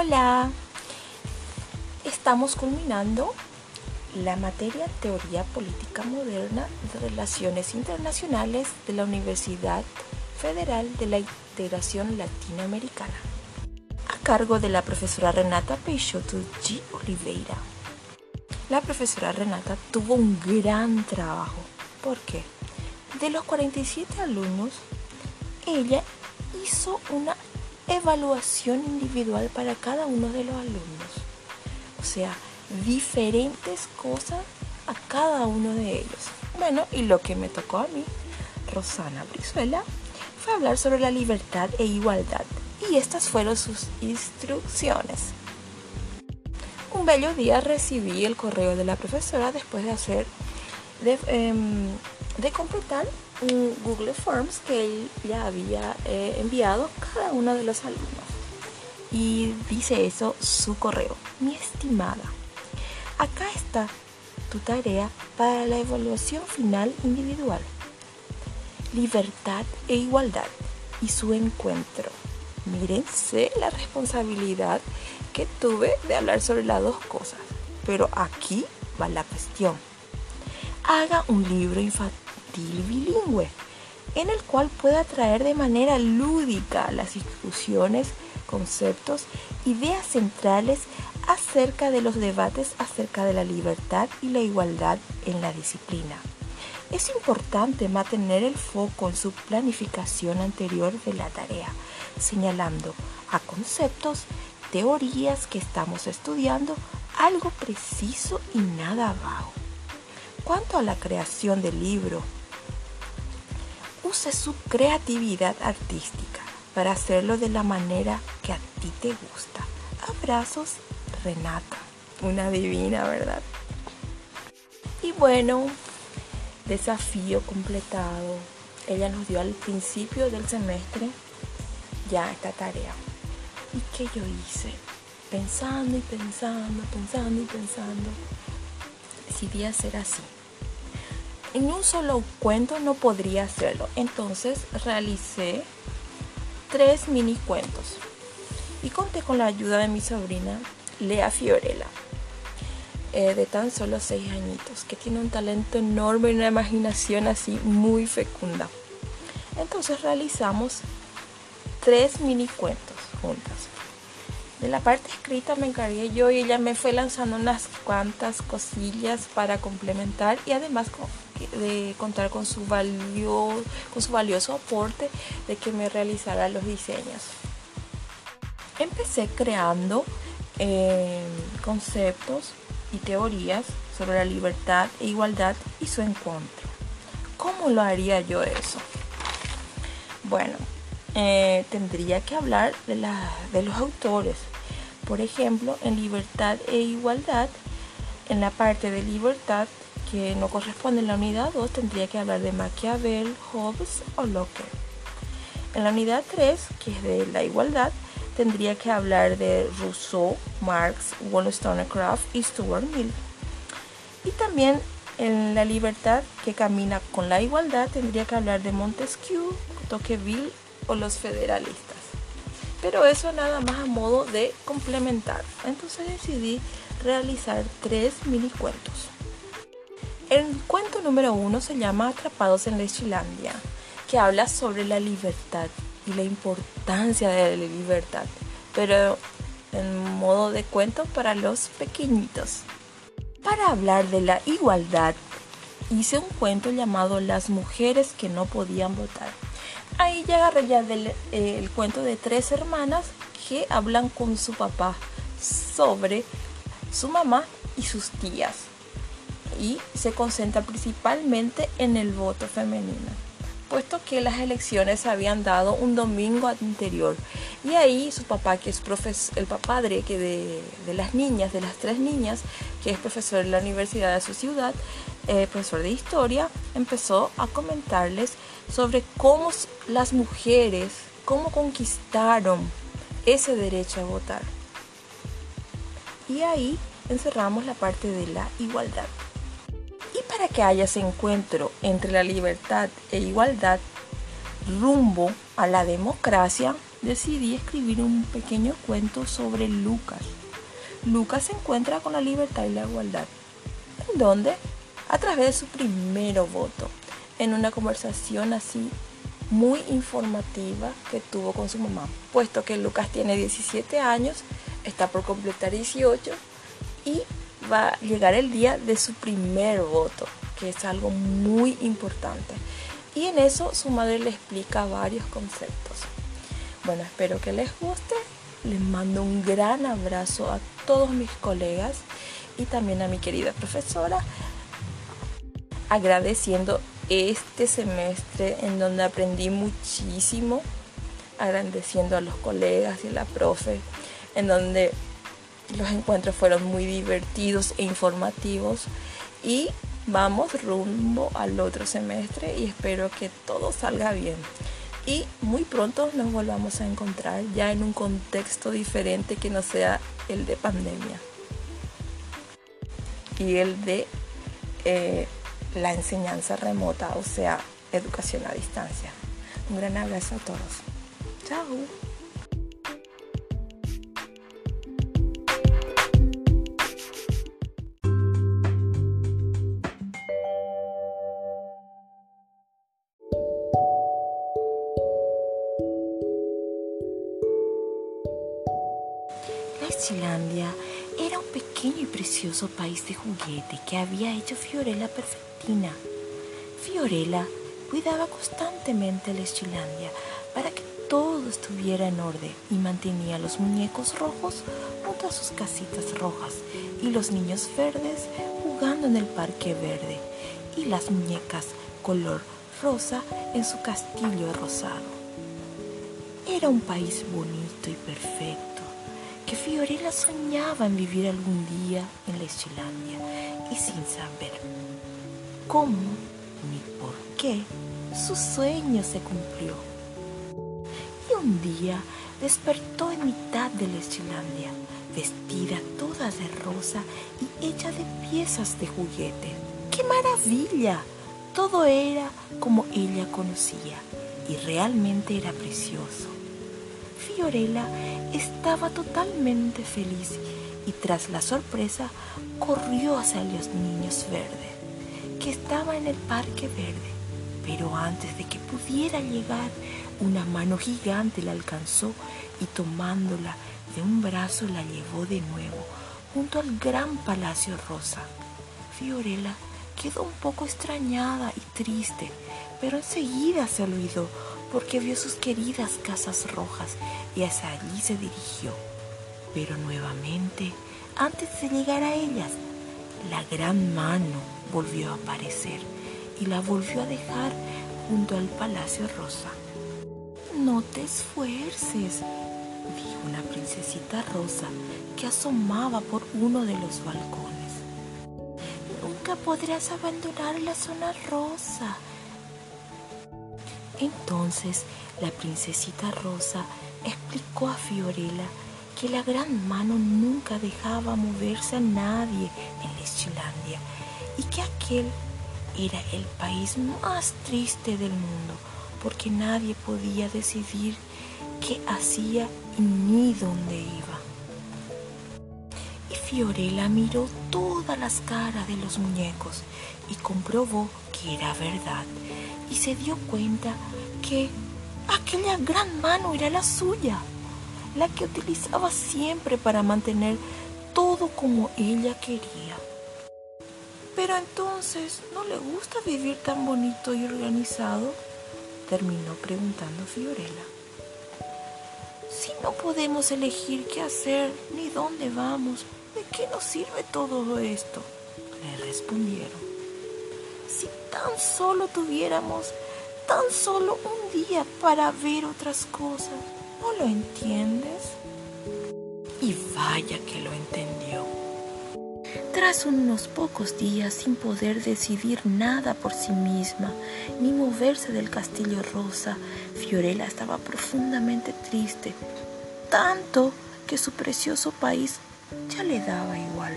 Hola, estamos culminando la materia Teoría Política Moderna de Relaciones Internacionales de la Universidad Federal de la Integración Latinoamericana, a cargo de la profesora Renata Peixoto G. Oliveira. La profesora Renata tuvo un gran trabajo. ¿Por qué? De los 47 alumnos, ella hizo una evaluación individual para cada uno de los alumnos. O sea, diferentes cosas a cada uno de ellos. Bueno, y lo que me tocó a mí, Rosana Brizuela, fue hablar sobre la libertad e igualdad. Y estas fueron sus instrucciones. Un bello día recibí el correo de la profesora después de hacer, de, em, de completar un Google Forms que él ya había eh, enviado a cada uno de los alumnos. Y dice eso su correo. Mi estimada, acá está tu tarea para la evaluación final individual. Libertad e igualdad y su encuentro. Mírense la responsabilidad que tuve de hablar sobre las dos cosas. Pero aquí va la cuestión. Haga un libro infantil bilingüe, en el cual pueda traer de manera lúdica las discusiones, conceptos, ideas centrales acerca de los debates acerca de la libertad y la igualdad en la disciplina. Es importante mantener el foco en su planificación anterior de la tarea, señalando a conceptos, teorías que estamos estudiando, algo preciso y nada vago. Cuanto a la creación del libro, use su creatividad artística para hacerlo de la manera que a ti te gusta. Abrazos, Renata. Una divina, ¿verdad? Y bueno, desafío completado. Ella nos dio al principio del semestre ya esta tarea. ¿Y qué yo hice? Pensando y pensando, pensando y pensando. Decidí hacer así en un solo cuento no podría hacerlo. Entonces realicé tres mini cuentos y conté con la ayuda de mi sobrina Lea Fiorella, eh, de tan solo seis añitos, que tiene un talento enorme y una imaginación así muy fecunda. Entonces realizamos tres mini cuentos juntas. De la parte escrita me encargué yo y ella me fue lanzando unas cuantas cosillas para complementar y además de contar con su, valio, con su valioso aporte de que me realizara los diseños. Empecé creando eh, conceptos y teorías sobre la libertad e igualdad y su encuentro. ¿Cómo lo haría yo eso? Bueno, eh, tendría que hablar de, de los autores. Por ejemplo, en libertad e igualdad, en la parte de libertad que no corresponde en la unidad 2, tendría que hablar de Maquiavel, Hobbes o Locke. En la unidad 3, que es de la igualdad, tendría que hablar de Rousseau, Marx, Wollstonecraft y Stuart Mill. Y también en la libertad que camina con la igualdad, tendría que hablar de Montesquieu, Tocqueville o los federalistas. Pero eso nada más a modo de complementar. Entonces decidí realizar tres mini cuentos. El cuento número uno se llama Atrapados en Lechilandia, que habla sobre la libertad y la importancia de la libertad, pero en modo de cuento para los pequeñitos. Para hablar de la igualdad, hice un cuento llamado Las mujeres que no podían votar ahí ya agarré del, eh, el cuento de tres hermanas que hablan con su papá sobre su mamá y sus tías. Y se concentra principalmente en el voto femenino, puesto que las elecciones se habían dado un domingo anterior. Y ahí su papá, que es el padre que de, de, las niñas, de las tres niñas, que es profesor en la universidad de su ciudad, eh, profesor de historia, empezó a comentarles sobre cómo las mujeres, cómo conquistaron ese derecho a votar. Y ahí encerramos la parte de la igualdad. Y para que haya ese encuentro entre la libertad e igualdad rumbo a la democracia, decidí escribir un pequeño cuento sobre Lucas. Lucas se encuentra con la libertad y la igualdad. ¿En dónde? A través de su primer voto, en una conversación así muy informativa que tuvo con su mamá, puesto que Lucas tiene 17 años, está por completar 18 y va a llegar el día de su primer voto, que es algo muy importante. Y en eso su madre le explica varios conceptos. Bueno, espero que les guste. Les mando un gran abrazo a todos mis colegas y también a mi querida profesora, agradeciendo este semestre en donde aprendí muchísimo, agradeciendo a los colegas y a la profe, en donde los encuentros fueron muy divertidos e informativos y vamos rumbo al otro semestre y espero que todo salga bien. Y muy pronto nos volvamos a encontrar ya en un contexto diferente que no sea el de pandemia y el de eh, la enseñanza remota, o sea, educación a distancia. Un gran abrazo a todos. Chao. La era un pequeño y precioso país de juguete que había hecho Fiorella perfectina. Fiorella cuidaba constantemente la Eschilandia para que todo estuviera en orden y mantenía los muñecos rojos junto a sus casitas rojas y los niños verdes jugando en el parque verde y las muñecas color rosa en su castillo rosado. Era un país bonito y perfecto que Fiorella soñaba en vivir algún día en la Islandia y sin saber cómo ni por qué su sueño se cumplió. Y un día despertó en mitad de la Islandia, vestida toda de rosa y hecha de piezas de juguete. ¡Qué maravilla! Todo era como ella conocía y realmente era precioso. Fiorella estaba totalmente feliz y tras la sorpresa corrió hacia los niños verdes, que estaba en el parque verde. Pero antes de que pudiera llegar, una mano gigante la alcanzó y tomándola de un brazo la llevó de nuevo junto al gran palacio rosa. Fiorella quedó un poco extrañada y triste, pero enseguida se olvidó porque vio sus queridas casas rojas y hacia allí se dirigió. Pero nuevamente, antes de llegar a ellas, la gran mano volvió a aparecer y la volvió a dejar junto al Palacio Rosa. No te esfuerces, dijo una princesita rosa que asomaba por uno de los balcones. Nunca podrás abandonar la zona rosa, entonces la princesita Rosa explicó a Fiorella que la gran mano nunca dejaba moverse a nadie en la Islandia y que aquel era el país más triste del mundo porque nadie podía decidir qué hacía ni dónde iba. Y Fiorella miró todas las caras de los muñecos y comprobó que era verdad y se dio cuenta que aquella gran mano era la suya, la que utilizaba siempre para mantener todo como ella quería. Pero entonces, ¿no le gusta vivir tan bonito y organizado? Terminó preguntando Fiorella. Si no podemos elegir qué hacer ni dónde vamos, ¿de qué nos sirve todo esto? Le respondieron tan solo tuviéramos tan solo un día para ver otras cosas. ¿No lo entiendes? Y vaya que lo entendió. Tras unos pocos días sin poder decidir nada por sí misma, ni moverse del castillo rosa, Fiorella estaba profundamente triste, tanto que su precioso país ya le daba igual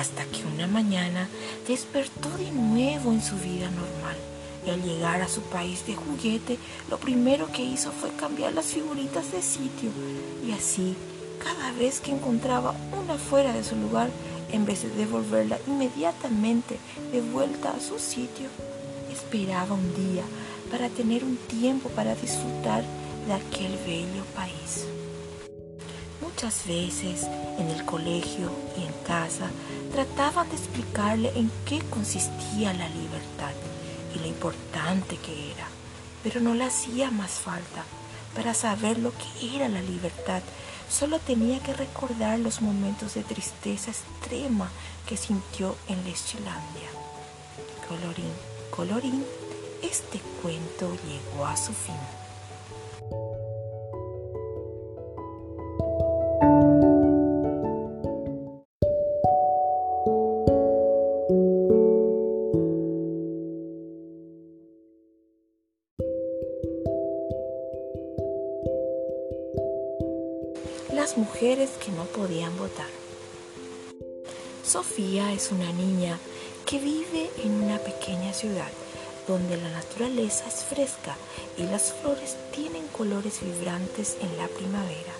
hasta que una mañana despertó de nuevo en su vida normal y al llegar a su país de juguete, lo primero que hizo fue cambiar las figuritas de sitio y así, cada vez que encontraba una fuera de su lugar, en vez de devolverla inmediatamente de vuelta a su sitio, esperaba un día para tener un tiempo para disfrutar de aquel bello país. Muchas veces en el colegio y en casa trataban de explicarle en qué consistía la libertad y lo importante que era, pero no le hacía más falta. Para saber lo que era la libertad, solo tenía que recordar los momentos de tristeza extrema que sintió en Lechilandia. Colorín, colorín, este cuento llegó a su fin. Mujeres que no podían votar. Sofía es una niña que vive en una pequeña ciudad donde la naturaleza es fresca y las flores tienen colores vibrantes en la primavera.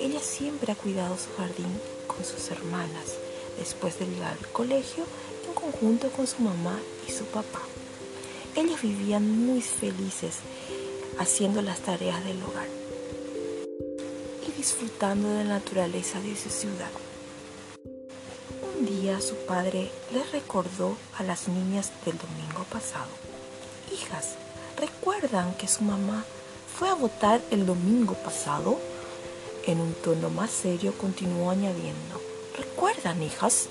Ella siempre ha cuidado su jardín con sus hermanas, después de ir al colegio en conjunto con su mamá y su papá. Ellos vivían muy felices haciendo las tareas del hogar disfrutando de la naturaleza de su ciudad. Un día su padre les recordó a las niñas del domingo pasado hijas, ¿recuerdan que su mamá fue a votar el domingo pasado? En un tono más serio continuó añadiendo, ¿recuerdan, hijas?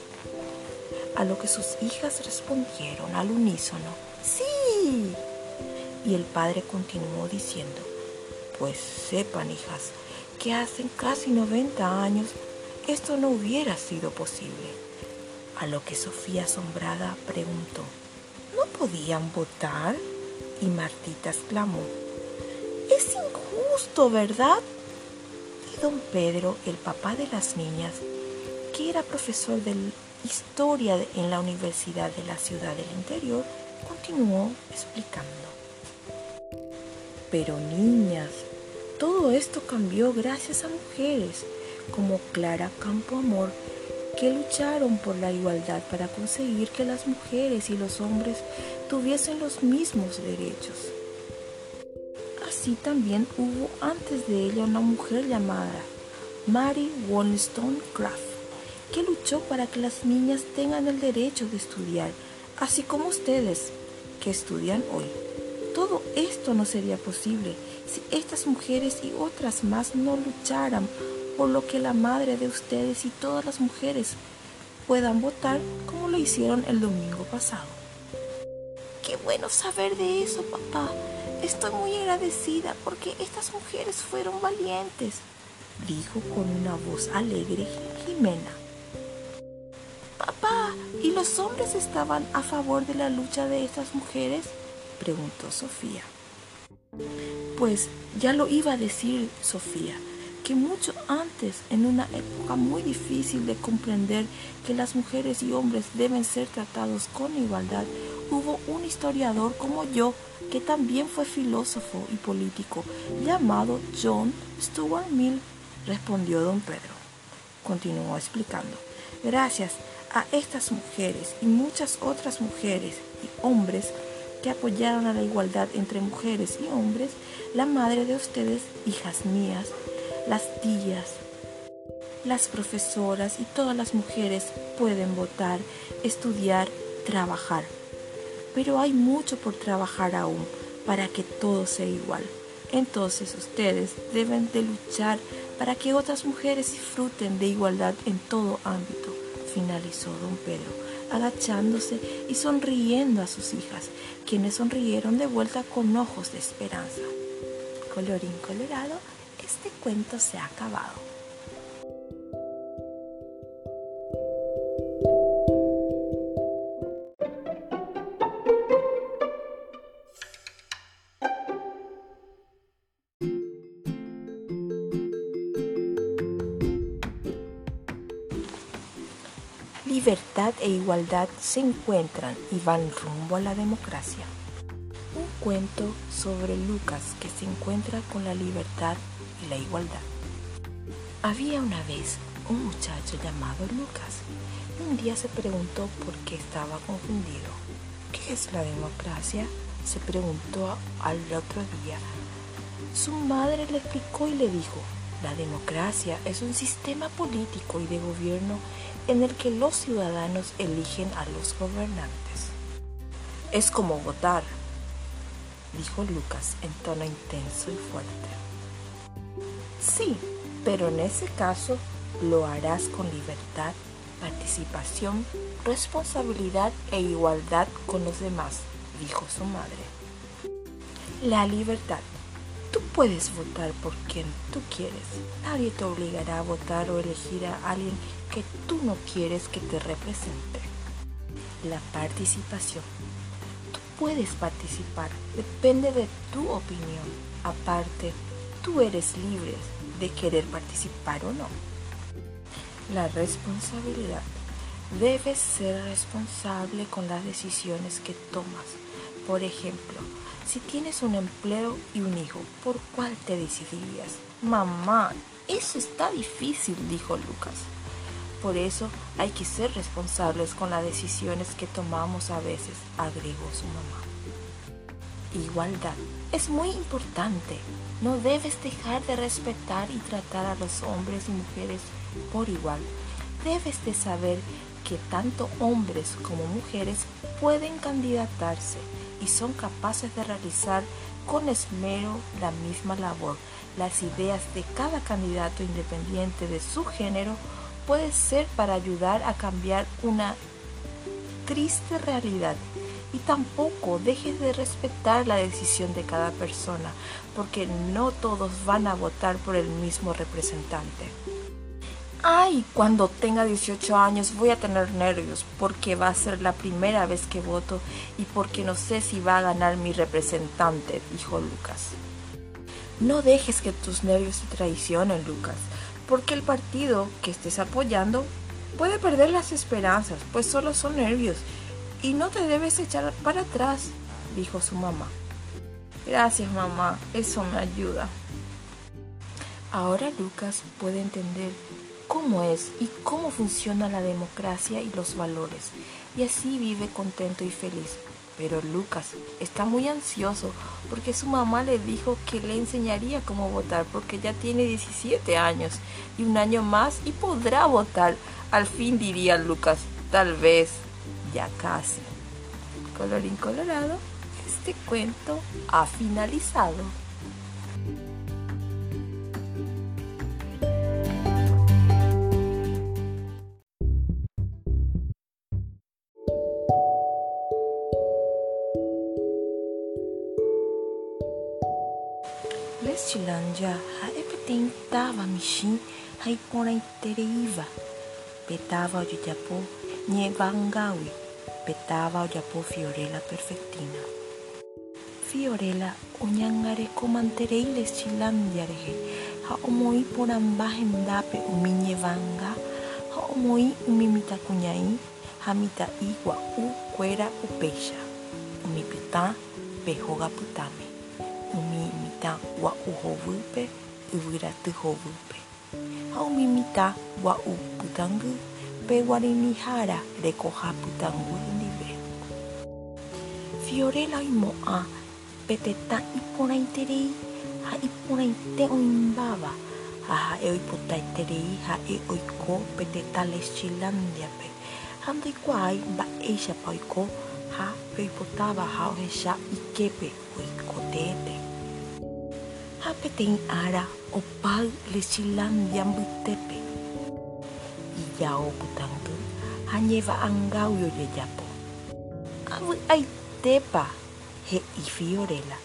A lo que sus hijas respondieron al unísono, sí. Y el padre continuó diciendo, pues sepan, hijas, que hace casi 90 años esto no hubiera sido posible. A lo que Sofía asombrada preguntó, ¿no podían votar? Y Martita exclamó, es injusto, ¿verdad? Y don Pedro, el papá de las niñas, que era profesor de historia en la Universidad de la Ciudad del Interior, continuó explicando. Pero niñas, todo esto cambió gracias a mujeres como Clara Campoamor, que lucharon por la igualdad para conseguir que las mujeres y los hombres tuviesen los mismos derechos. Así también hubo antes de ella una mujer llamada Mary Wollstonecraft, que luchó para que las niñas tengan el derecho de estudiar, así como ustedes, que estudian hoy. Todo esto no sería posible si estas mujeres y otras más no lucharan por lo que la madre de ustedes y todas las mujeres puedan votar como lo hicieron el domingo pasado. Qué bueno saber de eso, papá. Estoy muy agradecida porque estas mujeres fueron valientes, dijo con una voz alegre Jimena. Papá, ¿y los hombres estaban a favor de la lucha de estas mujeres? preguntó Sofía. Pues ya lo iba a decir Sofía que mucho antes, en una época muy difícil de comprender que las mujeres y hombres deben ser tratados con igualdad, hubo un historiador como yo que también fue filósofo y político, llamado John Stuart Mill, respondió don Pedro. Continuó explicando. Gracias a estas mujeres y muchas otras mujeres y hombres que apoyaron a la igualdad entre mujeres y hombres, la madre de ustedes, hijas mías, las tías, las profesoras y todas las mujeres pueden votar, estudiar, trabajar. Pero hay mucho por trabajar aún para que todo sea igual. Entonces ustedes deben de luchar para que otras mujeres disfruten de igualdad en todo ámbito, finalizó don Pedro, agachándose y sonriendo a sus hijas, quienes sonrieron de vuelta con ojos de esperanza. Colorín colorado, este cuento se ha acabado. Libertad e igualdad se encuentran y van rumbo a la democracia. cuento sobre Lucas que se encuentra con la libertad y la igualdad. Había una vez un muchacho llamado Lucas. Un día se preguntó por qué estaba confundido. ¿Qué es la democracia? se preguntó al otro día. Su madre le explicó y le dijo, la democracia es un sistema político y de gobierno en el que los ciudadanos eligen a los gobernantes. Es como votar, dijo Lucas en tono intenso y fuerte. Sí, pero en ese caso lo harás con libertad, participación, responsabilidad e igualdad con los demás, dijo su madre. La libertad. Tú puedes votar por quien tú quieres. Nadie te obligará a votar o elegir a alguien que tú no quieres que te represente. La participación puedes participar, depende de tu opinión. Aparte, tú eres libre de querer participar o no. La responsabilidad. Debes ser responsable con las decisiones que tomas. Por ejemplo, si tienes un empleo y un hijo, ¿por cuál te decidirías? Mamá, eso está difícil, dijo Lucas. Por eso hay que ser responsables con las decisiones que tomamos a veces, agregó su mamá. Igualdad es muy importante. No debes dejar de respetar y tratar a los hombres y mujeres por igual. Debes de saber que tanto hombres como mujeres pueden candidatarse y son capaces de realizar con esmero la misma labor. Las ideas de cada candidato independiente de su género puede ser para ayudar a cambiar una triste realidad. Y tampoco dejes de respetar la decisión de cada persona, porque no todos van a votar por el mismo representante. Ay, cuando tenga 18 años voy a tener nervios porque va a ser la primera vez que voto y porque no sé si va a ganar mi representante, dijo Lucas. No dejes que tus nervios te traicionen, Lucas porque el partido que estés apoyando puede perder las esperanzas, pues solo son nervios y no te debes echar para atrás, dijo su mamá. Gracias mamá, eso me ayuda. Ahora Lucas puede entender cómo es y cómo funciona la democracia y los valores, y así vive contento y feliz. Pero Lucas está muy ansioso porque su mamá le dijo que le enseñaría cómo votar porque ya tiene 17 años y un año más y podrá votar. Al fin diría Lucas, tal vez, ya casi. Colorín colorado, este cuento ha finalizado. Lestilândia representava michin haipora intereiva. Petava o Japô Nyevangawi. Petava o Japô Fiorella perfectina. Fiorella oñangare comanterei Lestilândia rehe. Ha omoi poramba hendape umi Nyevanga. Ha omoi umi mitakuñai. Ha mita'i mitã gua'u hovýpe yvyraty hovýpe ha umi mitã gua'u pytangy pe guarinihára rekoha pytangy ndive Fiorella oimo'ã pe tetã iporãiterei ha iporãite oĩmbáva ha ha'e oipotaiterei ha'e oiko pe tetã Lestilândiape ha ndoikuaái mba'éichapa oiko ha oipotáva ha ohecha iképe oikotéete ha peteĩ ára opay lechilandia mbytépe ijao pytãngy ha ñeva'angágui ojejapo avy'aitépa he'i fiorela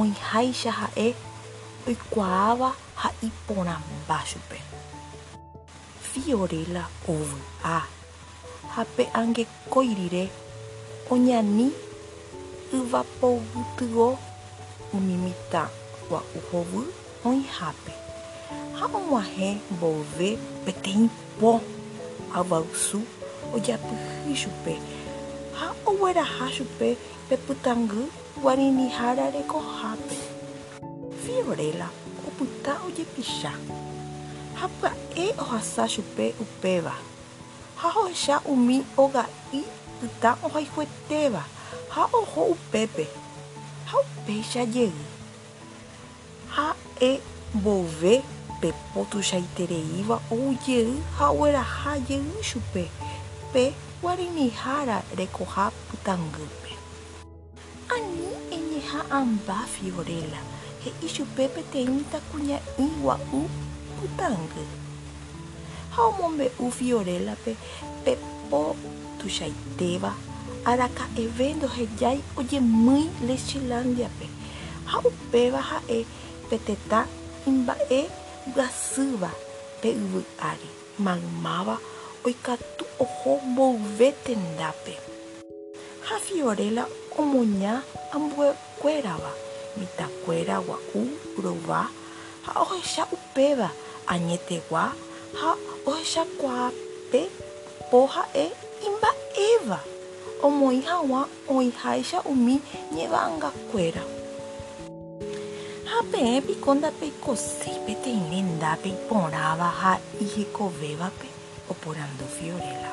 oĩháicha ha'e oikuaáva ha iporãmba chupe fiorela ovy'a ha pe angekói rire oñani yvapovutyo umi mitã kwa uhovu onhape. Hawamuahe mbove peteimpo avausu ojapyhy chupe ha ogueraha chupe pepytangy guarinihára rekohápe. Fiorella opyta ojepicha ha pya'e ohasa chupe upéva ha hoecha umi oga'i pytã ohayhuetéva ha oho upépe ha upéicha jey ha'e mbove pepo tuichaitereíva oujey ha ogueraha jey chupe pe guarinihára rekoha pytangýpe ani eñeha'ãmba Fiorella he'i chupe peteĩ mitãkuña'i gua'u pytangy ha omombe'u Fiorellape pepo tuichaitéva araka'eve ndohejái ojemýi Lechilandiape ha upéva ha'e petetã imba'eguasýva pe yvy ári maymáva oikatu oho mboyve tendápe ha Fiorella omoña ambuekuérava mitãkuéra gua'u rova ha ohecha upéva añetegua. Ha ohechakuaape po ha'e imba'éva omoĩ hag̃ua oĩháicha umi ñeva'ãngakuéra ha peẽpiko ndapeikoséi peteĩ rendápe iporãva ha ihekovévape oporandu Fiorella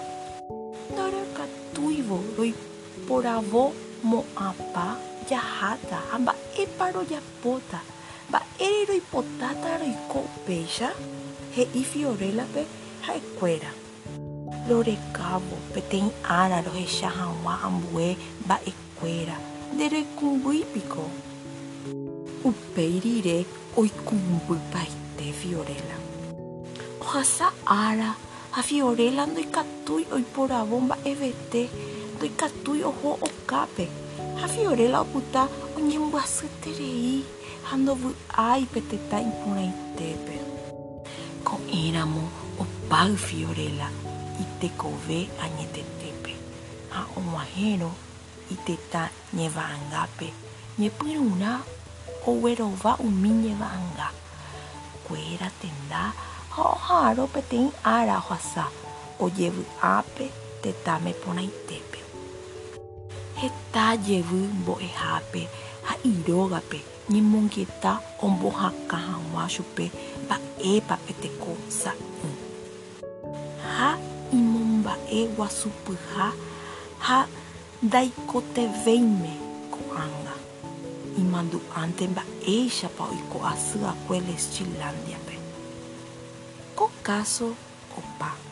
ndarekatúivo roiporavo mo'ãpa jaháta ha mba'épa rojapóta mba'ére roipotáta roiko upéicha he'i Fiorellape ha'ekuéra rorekávo peteĩ ára rohecha hag̃ua ambue mba'ekuéra nderekũmbýipiko upéi rire oikũmbýpaite Fiorella. Ohasa ára ha Fiorella ndoikatúi oiporavo mba'evete ndoikatúi oho okápe ha Fiorella opyta oñembyasýterei ha ndovy'ái petetã iporãitépe ko'ẽramo opáy Fiorella itekove añetetépe ha og̃uahẽrõ itetã ñeva'ãngápe ñepyrũrã oguerova umi ñeva'ãnga kuéra tenda ha oha'ãrõ peteĩ ára ohasa ojevy'ápe tetãme porãitépe hetajevy mbo'ehápe ha irógape ñemongueta ombohakã hag̃ua chupe mba'épa peteko sa'y ha imomba'e guasupyha ha ndaikotevéime ko'ág̃a imando antemba eixa pau iko a sua stilandia pe. Com caso opa.